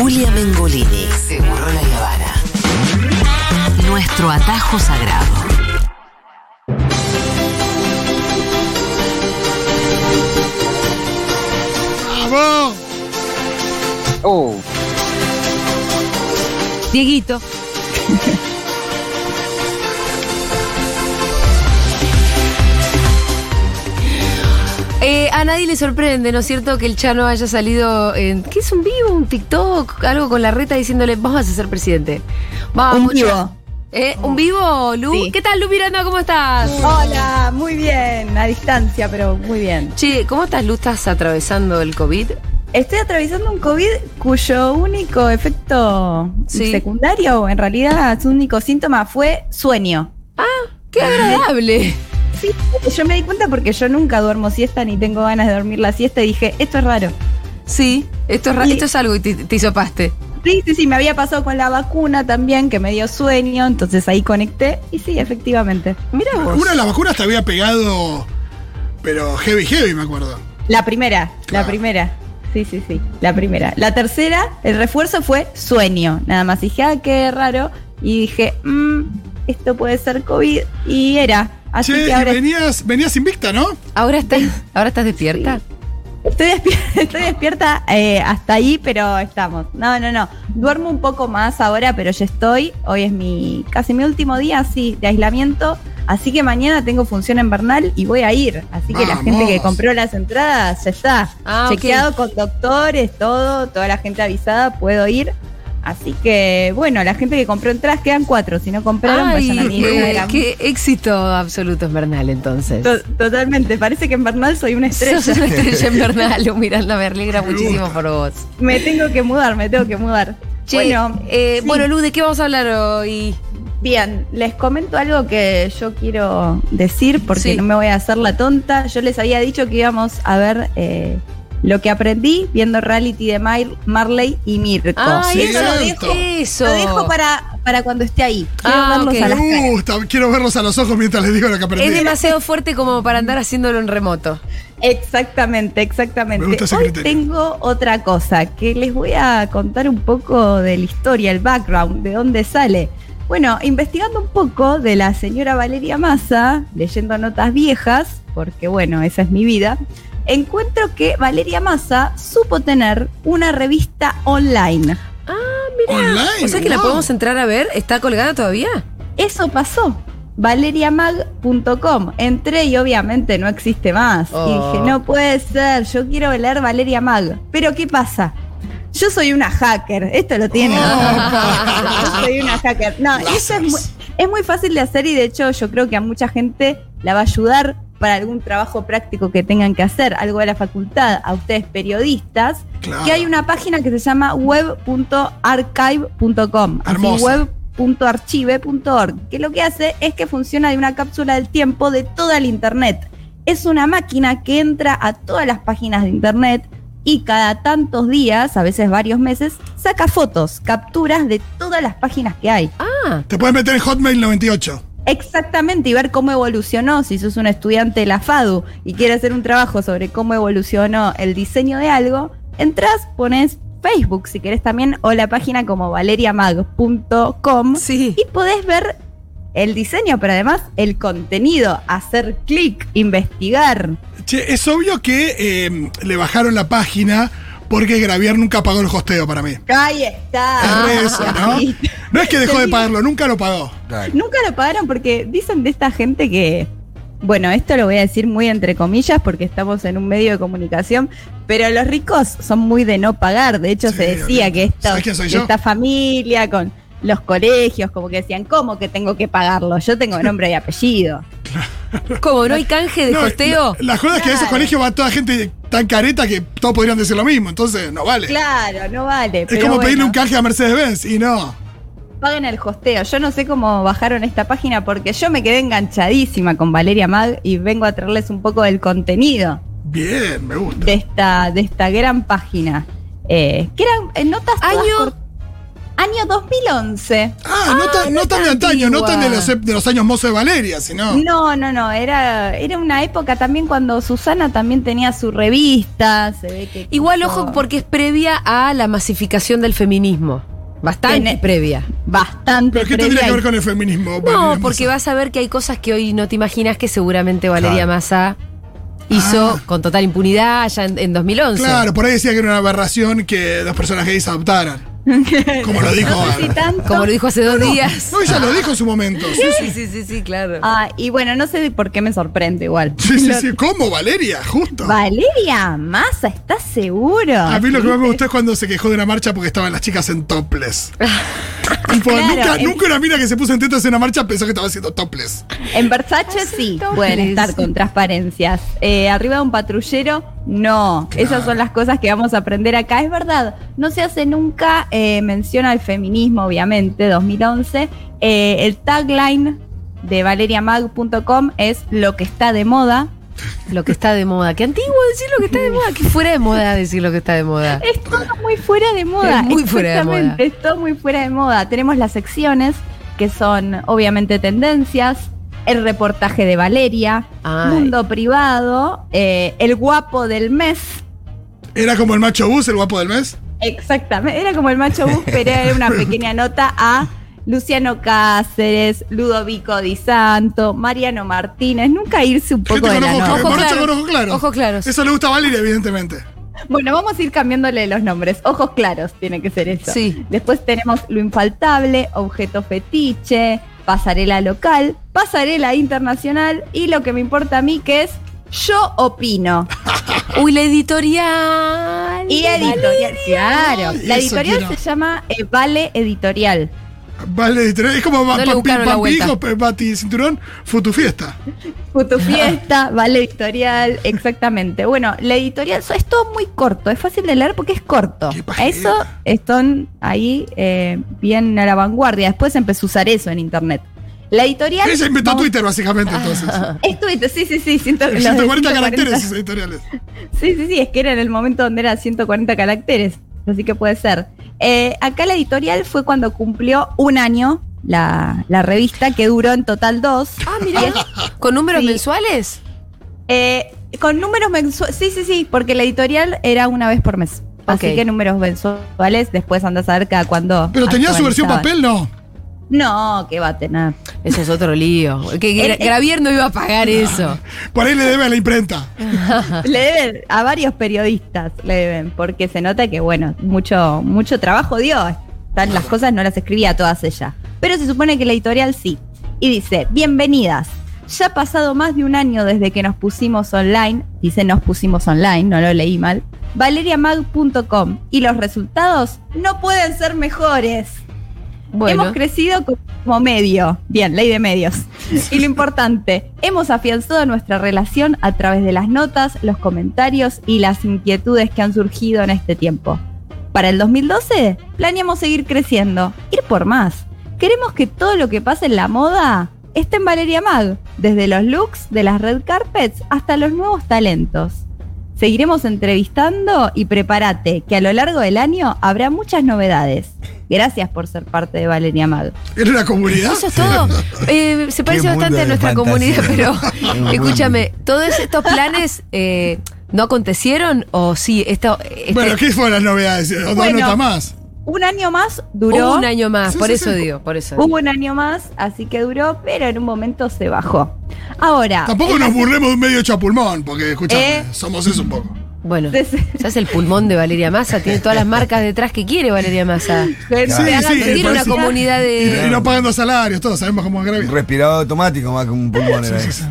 Julia Mengolini, Seguro la Habana. Nuestro atajo sagrado. ¡Vamos! Oh, Dieguito. Eh, a nadie le sorprende, ¿no es cierto? Que el Chano haya salido en. ¿Qué es un vivo? ¿Un TikTok? Algo con la reta diciéndole, vamos a ser presidente. Vamos, Un vivo. Chano". ¿Eh? ¿Un vivo, Lu? Sí. ¿Qué tal, Lu Miranda? ¿Cómo estás? Hola, muy bien, a distancia, pero muy bien. Che, ¿cómo estás, Lu? ¿Estás atravesando el COVID? Estoy atravesando un COVID cuyo único efecto Sí. secundario, en realidad su único síntoma fue sueño. ¡Qué agradable! Sí, yo me di cuenta porque yo nunca duermo siesta ni tengo ganas de dormir la siesta y dije, esto es raro. Sí, esto es, ra- Y- esto es algo y te, te hisopaste. Sí, sí, sí, me había pasado con la vacuna también, que me dio sueño, entonces ahí conecté y sí, efectivamente. Mira vos. Una de las vacunas te había pegado, pero heavy, heavy, me acuerdo. La primera, Claro. la primera. Sí, sí, sí, la primera. La tercera, el refuerzo fue sueño, nada más. Dije, ah, qué raro. Y dije, "Mm, esto puede ser COVID. Y era. Así che, que ahora venías, venías invicta, ¿no? ¿Ahora estás, ¿ahora estás despierta? estoy, despier- estoy despierta eh, hasta ahí, pero estamos. No, no, no. Duermo un poco más ahora, pero ya estoy. Hoy es mi casi mi último día, sí, de aislamiento. Así que mañana tengo función invernal y voy a ir. Así que la gente que compró las entradas ya está. Ah. Chequeado con doctores, todo, toda la gente avisada, puedo ir. Así que, bueno, la gente que compró entradas quedan cuatro. Si no compraron, Ay, vayan a mi Instagram. qué éxito absoluto invernal entonces. To- Totalmente, parece que en Bernal soy una estrella. Sos una estrella invernal, Lu Miranda, me alegra muchísimo por vos. Me tengo que mudar, me tengo que mudar. Che, bueno, eh, sí. bueno, Lu, ¿de qué vamos a hablar hoy? Bien, les comento algo que yo quiero decir porque Sí. no me voy a hacer la tonta. Yo les había dicho que íbamos a ver eh, lo que aprendí viendo reality de Mar- Marley y Mirko. Ay, eso lo dejo. Eso. Lo dejo para, para cuando esté ahí. Quiero Ah, verlos a las Me caras. gusta, quiero verlos a los ojos mientras les digo lo que aprendí. Es demasiado fuerte como para andar haciéndolo en remoto. Exactamente, exactamente. Me gusta ese Hoy criterio. tengo otra cosa que les voy a contar un poco de la historia, el background, de dónde sale. Bueno, investigando un poco de la señora Valeria Massa, leyendo notas viejas, porque bueno, esa es mi vida, encuentro que Valeria Massa supo tener una revista online. Ah, mira. Online, O sea que la podemos entrar a ver. ¿Está colgada todavía? Eso pasó. valeriamag.com. Entré y obviamente no existe más. Oh. Y dije, no puede ser, yo quiero leer Valeria Mag. Pero ¿qué pasa? Yo soy una hacker, esto lo tienen. yo soy una hacker. No, eso es muy, es muy fácil de hacer y de hecho yo creo que a mucha gente la va a ayudar para algún trabajo práctico que tengan que hacer, algo de la facultad, a ustedes periodistas, Claro. que hay una página que se llama web.archive.com. web.archive.org, que lo que hace es que funciona de una cápsula del tiempo de toda el Internet. Es una máquina que entra a todas las páginas de Internet y cada tantos días, a veces varios meses, saca fotos, capturas de todas las páginas que hay. Ah, Te puedes meter en Hotmail 98. Exactamente, y ver cómo evolucionó, si sos un estudiante de la FADU y quieres hacer un trabajo sobre cómo evolucionó el diseño de algo, entras, pones Facebook si querés también, o la página como valeriamag.com sí. y podés ver el diseño, pero además el contenido, hacer clic, investigar. Che, es obvio que eh, le bajaron la página porque Gravier nunca pagó el hosteo para mí. Ahí está. Es re eso, ¿no? Es que dejó de pagarlo, nunca lo pagó. Nunca lo pagaron porque dicen de esta gente que, bueno, esto lo voy a decir muy entre comillas porque estamos en un medio de comunicación, pero los ricos son muy de no pagar. De hecho, Sí, se decía que esto- esta familia con los colegios, como que decían, ¿cómo que tengo que pagarlo? Yo tengo nombre y apellido. ¿Cómo? ¿No hay canje de No, costeo? La, la joda es que a ese Claro. colegio va toda gente tan careta que todos podrían decir lo mismo, entonces no vale. Claro, no vale. es pero como bueno, pedirle un canje a Mercedes-Benz y no. Paguen el hosteo. Yo no sé cómo bajaron esta página porque yo me quedé enganchadísima con Valeria Mag y vengo a traerles un poco del contenido. Bien, me gusta. de esta, de esta gran página. Eh, que eran eh, notas todas ¿Año? Año 2011. Ah, no tan, no tan de antaño, no tan de los, de los años mozo de Valeria, sino. No, no, no, era, era una época también cuando Susana también tenía su revista, se ve que... Igual, quiso- ojo, porque es previa a la masificación del feminismo. Bastante Tiene- previa. Bastante ¿Pero qué previa tendría que ver con el feminismo? No, Valeria porque Massa? vas a ver que hay cosas que hoy no te imaginas que seguramente Valeria Claro. Massa hizo Ah. con total impunidad ya en, en 2011. Claro, por ahí decía que era una aberración que dos personas gays adoptaran. Como lo dijo. No sé si Ana. tanto. Como lo dijo hace dos días. No, ella lo dijo en su momento. Sí, sí. Sí, sí, claro. Ah, y bueno, no sé por qué me sorprende igual. Sí, sí, sí. ¿Cómo, Valeria? Justo. Valeria Massa, ¿estás seguro? A mí lo que más me gustó es cuando se quejó de una marcha porque estaban las chicas en topless. Tipo, Claro, nunca, en- nunca una mina que se puso en tetas en una marcha pensó que estaba haciendo topless. En Versace sí, Topless. pueden estar con transparencias. Eh, arriba de un patrullero, no. Esas son las cosas que vamos a aprender acá. Es verdad, no se hace nunca eh, mención al feminismo, obviamente, 2011. Eh, el tagline de valeriamag.com es lo que está de moda. Lo que está de moda. Qué antiguo decir lo que está de moda. Que fuera de moda decir lo que está de moda. Es todo muy fuera de moda. Es muy fuera de moda. Exactamente, Es todo muy fuera de moda. Tenemos las secciones que son obviamente tendencias, el reportaje de Valeria, Ay. mundo privado, eh, el guapo del mes. Era como el macho bus, el guapo del mes. Exactamente, era como el macho bus, pero era una pequeña nota a Luciano Cáceres, Ludovico Di Santo, Mariano Martínez. Nunca irse un poco Gente de la nota. Ojo claro. con ojos claros. Eso le gusta a Valeria, evidentemente. Bueno, vamos a ir cambiándole los nombres. Ojos claros tiene que ser eso. Sí. Después tenemos lo infaltable, objeto fetiche, pasarela local, pasarela internacional y lo que me importa a mí que es yo opino. Uy, la editorial. Y editorial, claro. La editorial quiero. se llama eh, Vale Editorial. Vale, editorial. Es como Pe- Pati Cinturón, Futu Fiesta. Puto Fiesta, Vale Editorial, exactamente. Bueno, la editorial es todo muy corto, es fácil de leer porque es corto. Pajera. Eso están ahí eh, bien a la vanguardia. Después empezó a usar eso en internet. La editorial. Ella inventó Twitter, básicamente, entonces. Es Twitter, sí, sí, sí. ciento- los de 140 140. caracteres sus editoriales. Sí, sí, sí, es que era en el momento donde era 140 caracteres. Así que puede ser. Eh, acá la editorial fue cuando cumplió un año la, la revista, que duró en total dos. Ah, mira. ¿Con números Sí. mensuales? Eh, con números mensuales. Sí, sí, sí, porque la editorial era una vez por mes. Así que números mensuales, después andas a ver cada cuándo. Pero tenía su versión papel, no. No, que va a tener. Eso es otro lío. Que Gravier no iba a pagar eso. Por ahí le debe a la imprenta. le deben a varios periodistas, le deben, porque se nota que, bueno, mucho, mucho trabajo dio. Tan- las cosas no las escribía todas ella. Pero se supone que la editorial sí. Y dice, bienvenidas. Ya ha pasado más de un año desde que nos pusimos online. Dice, nos pusimos online, no lo leí mal. valeriamag.com. Y los resultados no pueden ser mejores. Bueno. Hemos crecido como medio. Bien, ley de medios. Y lo importante, hemos afianzado nuestra relación a través de las notas, los comentarios y las inquietudes que han surgido en este tiempo. Para el 2012, planeamos seguir creciendo, ir por más. Queremos que todo lo que pase en la moda esté en Valeria Mag, desde los looks de las red carpets hasta los nuevos talentos. Seguiremos entrevistando y prepárate, que a lo largo del año habrá muchas novedades. Gracias por ser parte de Valeria Mag. Era una comunidad. Eso es todo. Eh, se parece bastante a nuestra fantasía. comunidad, pero escúchame, ¿todos estos planes eh, no acontecieron o sí? Esto, este- Bueno, ¿qué fueron las novedades? ¿O dos Bueno. notas más? Un año más duró. un año más, Sí, por sí, eso sí. digo, por eso. Hubo un año más, así que duró, pero en un momento se bajó. Ahora. Tampoco nos burlemos de un medio hecho a pulmón, porque escuchame, Eh. somos eso un poco. Bueno, ya es el pulmón de Valeria Massa, tiene todas las marcas detrás que quiere Valeria Massa. Gente, Sí, sí, No tiene una comunidad de... y no pagando salarios, todos sabemos cómo es Un grave. respirador automático más que un pulmón era eso.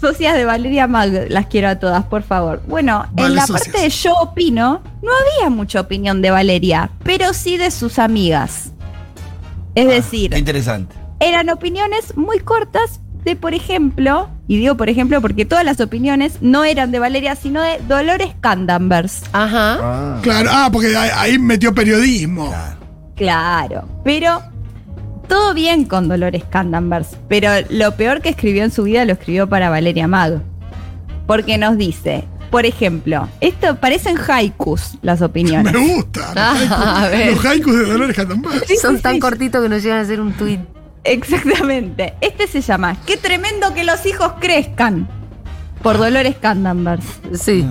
Socias de Valeria Mag, las quiero a todas, por favor. Bueno, Vale, en la socias. parte de yo opino, no había mucha opinión de Valeria, pero sí de sus amigas. Es decir, Qué interesante. eran opiniones muy cortas de, por ejemplo, y digo por ejemplo porque todas las opiniones no eran de Valeria, sino de Dolores Candanvers. Ajá. Ah. Claro, ah, porque ahí, metió periodismo. Claro, pero todo bien con Dolores Candanvers, pero lo peor que escribió en su vida lo escribió para Valeria Mag. Porque nos dice, Por ejemplo, esto parecen haikus las opiniones. Me gusta. Ah, los haikus- a ver. Los haikus de Dolores Candombar. Sí, Son sí, tan cortitos que nos llegan a hacer un tweet. Exactamente. Este se llama Qué tremendo que los hijos crezcan. Por Dolores Candanvers. Sí.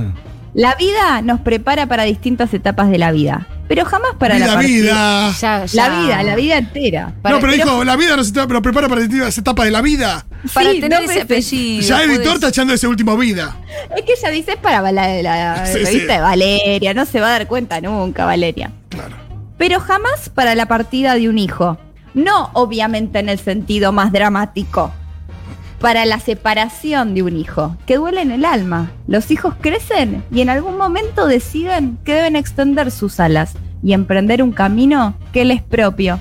La vida nos prepara para distintas etapas de la vida, pero jamás para la Vida, partida. vida. Ya, ya. La vida, la vida entera. Para- no, pero, pero- dijo, la vida no se te lo prepara para distintas etapas de la vida. Para Sí, tener no, ese pues, apellido. ya editor podés- está echando ese último vida. Es que ella dice es para la, la Sí, revista sí. de Valeria, no se va a dar cuenta nunca, Valeria. Claro. Pero jamás para la partida de un hijo. No, obviamente, en el sentido más dramático. Para la separación de un hijo, que duele en el alma. Los hijos crecen y en algún momento deciden que deben extender sus alas y emprender un camino que les es propio.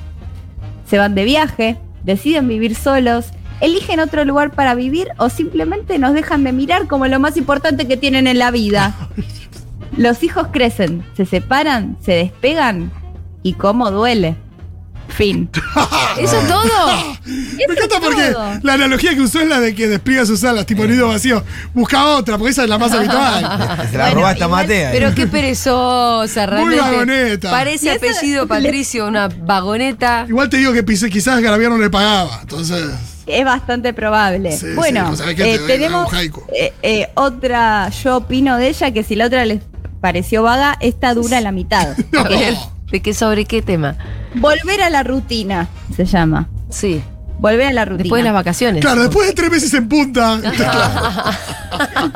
Se van de viaje, deciden vivir solos, eligen otro lugar para vivir o simplemente nos dejan de mirar como lo más importante que tienen en la vida. Los hijos crecen, se separan, se despegan y cómo duele. Fin. ¿Eso es todo? Me encanta porque todo. la analogía que usó es la de que despliega sus alas, tipo nido vacío. Busca otra, porque esa es la más habitual. Se la Bueno, robaste a Matea. Pero qué perezosa, realmente. vagoneta. Parece apellido Patricio, una vagoneta. Igual te digo que pise- quizás Gravier no le pagaba. Entonces, Es bastante probable. Sí, sí, bueno, pues, eh, Te- tenemos eh, eh, otra, yo opino de ella, que si la otra les pareció vaga, esta dura la mitad. no. ¿De qué sobre qué tema? Volver a la rutina, se llama. Sí. Volver a la rutina. Después de las vacaciones. Claro, después de tres meses en punta.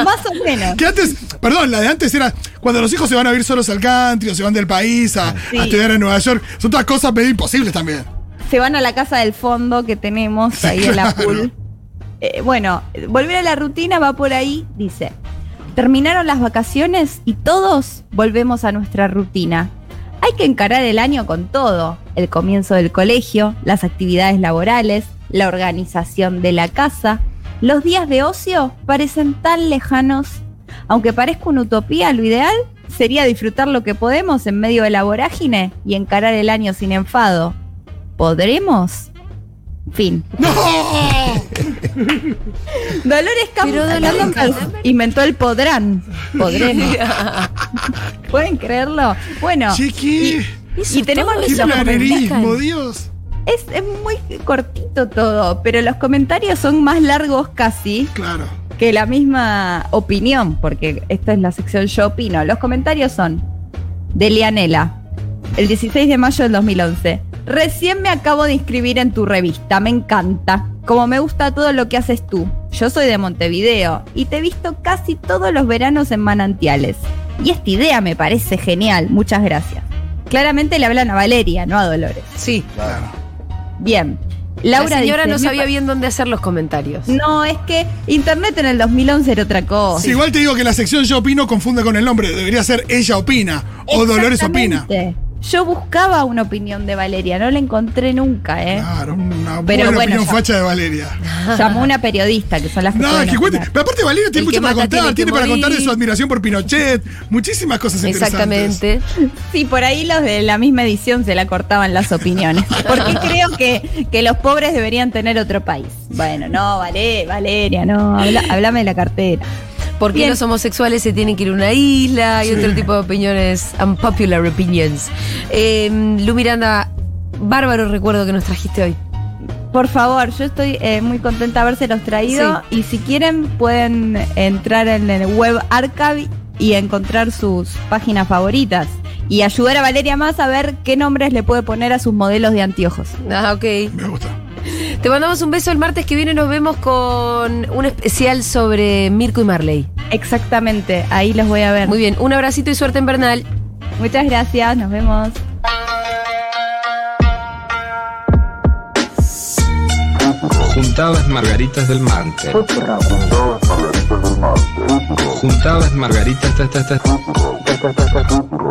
Más o menos. Que antes, perdón, la de antes era cuando los hijos se van a vivir solos al country o se van del país a, Sí. a estudiar en Nueva York. Son todas cosas medio imposibles también. Se van a la casa del fondo que tenemos ahí en la pool. Eh, bueno, volver a la rutina va por ahí, dice. Terminaron las vacaciones y todos volvemos a nuestra rutina. Hay que encarar el año con todo. El comienzo del colegio, las actividades laborales, la organización de la casa. Los días de ocio parecen tan lejanos. Aunque parezca una utopía, lo ideal sería disfrutar lo que podemos en medio de la vorágine y encarar el año sin enfado. ¿Podremos? Fin. ¡No! Dolores Cam- Pero Dolores inventó el podrán. Podremos. ¿Pueden creerlo? Bueno, Chiqui. Y tenemos todo ¡Qué eso lo planerismo. Dios! es, es muy cortito todo, pero los comentarios son más largos casi Claro. que la misma opinión, porque esta es la sección Yo opino. Los comentarios son de Lianela, el 16 de mayo del 2011. Recién me acabo de inscribir en tu revista, me encanta. Como me gusta todo lo que haces tú. Yo soy de Montevideo y te he visto casi todos los veranos en manantiales. Y esta idea me parece genial, muchas gracias. Claramente le hablan a Valeria, no a Dolores. Sí. Claro. Bien. La Laura señora dice, no "Me sabía bien dónde hacer los comentarios. No, es que Internet en el 2011 era otra cosa. Sí, igual te digo que la sección Yo opino confunde con el nombre. Debería ser Ella opina o Dolores opina. Yo buscaba una opinión de Valeria, no la encontré nunca, ¿eh? Claro, una Pero buena bueno, opinión ya. facha de Valeria. Llamó una periodista, que son las que No, que cuente. Pero aparte Valeria tiene mucho que para contar. tiene para contar de su admiración por Pinochet. Muchísimas cosas interesantes. Exactamente. Sí, por ahí los de la misma edición se la cortaban las opiniones. Porque creo que, que los pobres deberían tener otro país. Bueno, no, vale, Valeria, no, habla- háblame de la cartera. Porque Bien. los homosexuales se tienen que ir a una isla y otro tipo de opiniones, unpopular opinions. Eh, Lu Miranda, bárbaro recuerdo que nos trajiste hoy. Por favor, yo estoy eh, muy contenta de habérselos traído. Y si quieren, pueden entrar en el web archive y encontrar sus páginas favoritas. Y ayudar a Valeria más a ver qué nombres le puede poner a sus modelos de anteojos. Ah, ok. Me gusta. Te mandamos un beso el martes que viene. Nos vemos con un especial sobre Mirko y Marley. Exactamente, ahí los voy a ver. Muy bien, un abracito y suerte en Bernal. Muchas gracias, nos vemos. Juntabas margaritas del martes. Juntabas margaritas. ta, ta, ta.